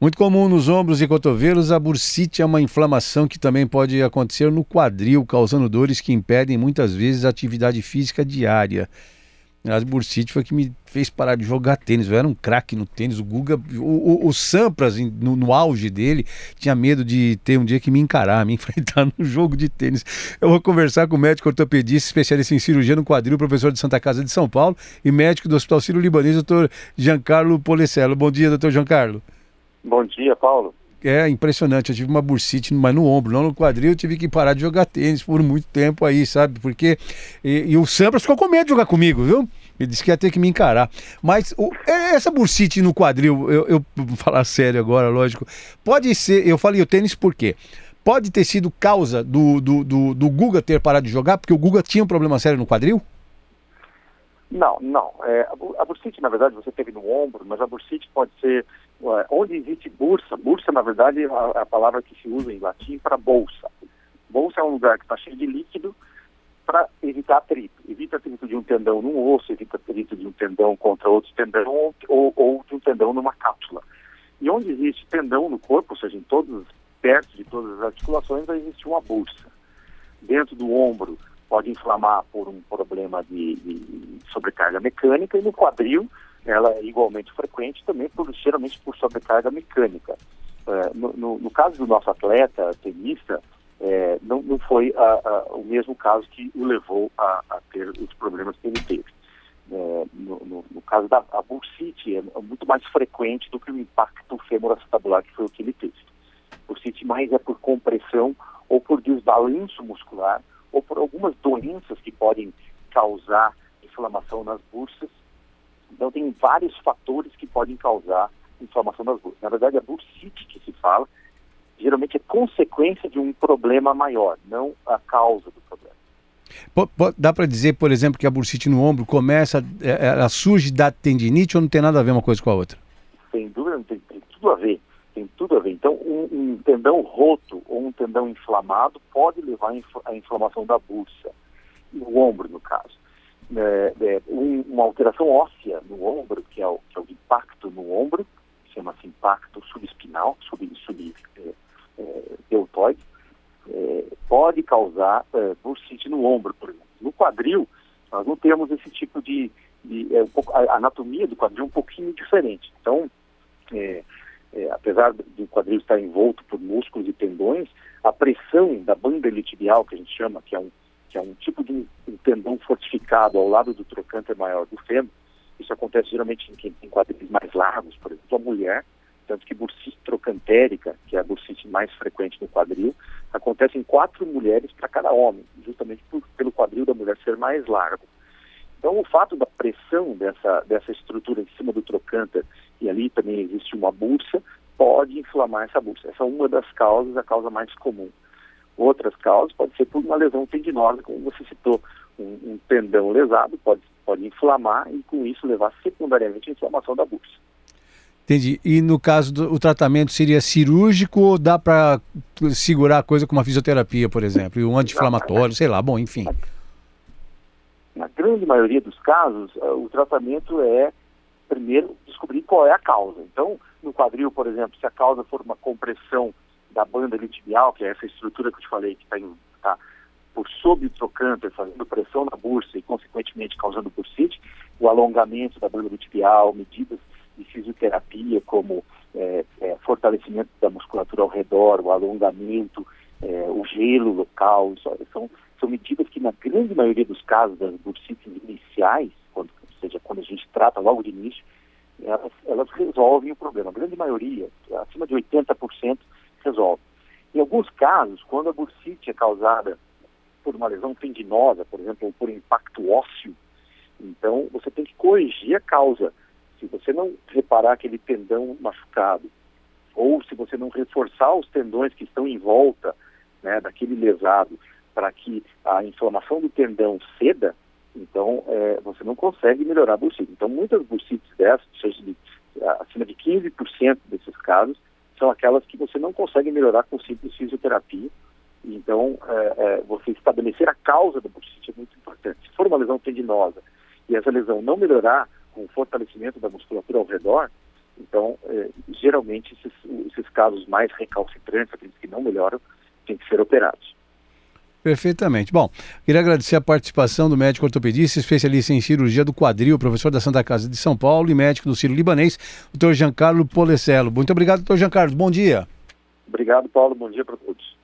Muito comum nos ombros e cotovelos, a bursite é uma inflamação que também pode acontecer no quadril, causando dores que impedem muitas vezes a atividade física diária. A bursite foi que me fez parar de jogar tênis. Eu era um craque no tênis. O Guga, o, o, o Sampras, no, no, auge dele, tinha medo de ter um dia que me encarar, me enfrentar no jogo de tênis. Eu vou conversar com o médico ortopedista, especialista em cirurgia no quadril, professor de Santa Casa de São Paulo e médico do Hospital Sírio-Libanês, doutor Giancarlo Polecello. Bom dia, doutor Giancarlo. Bom dia, Paulo. É impressionante, eu tive uma bursite, mas no ombro, não no quadril, eu tive que parar de jogar tênis por muito tempo aí, sabe? Porque. E, e o Sampras ficou com medo de jogar comigo, viu? Ele disse que ia ter que me encarar. Mas o, é, essa bursite no quadril, eu, eu vou falar sério agora, lógico. Pode ser, eu falei o tênis por quê? Pode ter sido causa do, do, do, do Guga ter parado de jogar, porque o Guga tinha um problema sério no quadril? Não, não. É, a bursite, na verdade, você teve no ombro, mas a bursite pode ser onde existe bursa. Bursa, na verdade, é a, a palavra que se usa em latim para bolsa. Bolsa é um lugar que está cheio de líquido para evitar atrito. Evita atrito de um tendão num osso, evita atrito de um tendão contra outro tendão ou, ou de um tendão numa cápsula. E onde existe tendão no corpo, ou seja, em todos, perto de todas as articulações, vai existir uma bursa. Dentro do ombro, pode inflamar por um problema de, de sobrecarga mecânica e no quadril ela é igualmente frequente também por geralmente por sobrecarga mecânica. É, no, no, no, caso do nosso atleta tenista, é, não, não, foi a, a, o mesmo caso que o levou a, a, ter os problemas que ele teve. É, no, no, caso da bursite, é muito mais frequente do que o impacto femoroacetabular, que foi o que ele teve. Bursite mais é por compressão ou por desbalanço muscular ou por algumas doenças que podem causar inflamação nas bursas. Então, tem vários fatores que podem causar inflamação das bursas. Na verdade, a bursite que se fala, geralmente é consequência de um problema maior, não a causa do problema. Dá para dizer, por exemplo, que a bursite no ombro começa, é, ela surge da tendinite ou não tem nada a ver uma coisa com a outra? Sem dúvida, tem, tem tudo a ver. Tem tudo a ver. Então, um, um tendão roto ou um tendão inflamado pode levar à inflamação da bursa, no ombro, no caso. É, é, um, uma alteração óssea no ombro, que é o, que é o impacto no ombro, chama-se impacto subespinal, sub, sub é, é, deltoide, é, pode causar bursite no ombro, por exemplo. No quadril, nós não temos esse tipo de, de um pouco, a anatomia do quadril é um pouquinho diferente. Então, é, apesar do quadril estar envolto por músculos e tendões, a pressão da banda iliotibial, que a gente chama, que é um, que é um tipo de um, tendão fortificado ao lado do trocânter maior do fêmur, isso acontece geralmente em quem tem quadris mais largos, por exemplo, a mulher, tanto que bursite trocantérica, que é a bursite mais frequente no quadril, acontece em quatro mulheres para cada homem, justamente por, pelo quadril da mulher ser mais largo. Então, o fato da pressão dessa, dessa estrutura em cima do trocânter, e ali também existe uma bursa, pode inflamar essa bursa. Essa é uma das causas, a causa mais comum. Outras causas pode ser por uma lesão tendinosa, como você citou, um, um tendão lesado pode, pode inflamar e com isso levar secundariamente à inflamação da bursa. Entendi. E no caso do tratamento seria cirúrgico ou dá para segurar a coisa com uma fisioterapia, por exemplo, e um anti-inflamatório, sei lá, bom, enfim na grande maioria dos casos, uh, o tratamento é, primeiro, descobrir qual é a causa. Então, no quadril, por exemplo, se a causa for uma compressão da banda tibial, que é essa estrutura que eu te falei, que está tá por sob o trocânter, fazendo pressão na bursa e, consequentemente, causando bursite, o alongamento da banda tibial, medidas de fisioterapia, como é, é, fortalecimento da musculatura ao redor, o alongamento, é, o gelo local, isso, são são medidas que, na grande maioria dos casos das bursites iniciais, quando, ou seja, quando a gente trata logo de início, elas, elas resolvem o problema. A grande maioria, acima de 80%, resolve. Em alguns casos, quando a bursite é causada por uma lesão tendinosa, por exemplo, ou por impacto ósseo, então você tem que corrigir a causa. Se você não reparar aquele tendão machucado, ou se você não reforçar os tendões que estão em volta né, daquele lesado, para que a inflamação do tendão ceda, então é, você não consegue melhorar a bursite. Então, muitas bursites dessas, seja de, acima de 15% desses casos, são aquelas que você não consegue melhorar com simples fisioterapia. Então, é, é, você estabelecer a causa da bursite é muito importante. Se for uma lesão tendinosa e essa lesão não melhorar com o fortalecimento da musculatura ao redor, Então, é, geralmente, esses, esses casos mais recalcitrantes, aqueles que não melhoram, têm que ser operados. Perfeitamente. Bom, queria agradecer a participação do médico ortopedista, especialista em cirurgia do quadril, professor da Santa Casa de São Paulo e médico do Ciro Libanês, doutor Giancarlo Polecello. Muito obrigado, doutor Giancarlo. Bom dia. Obrigado, Paulo. Bom dia para todos.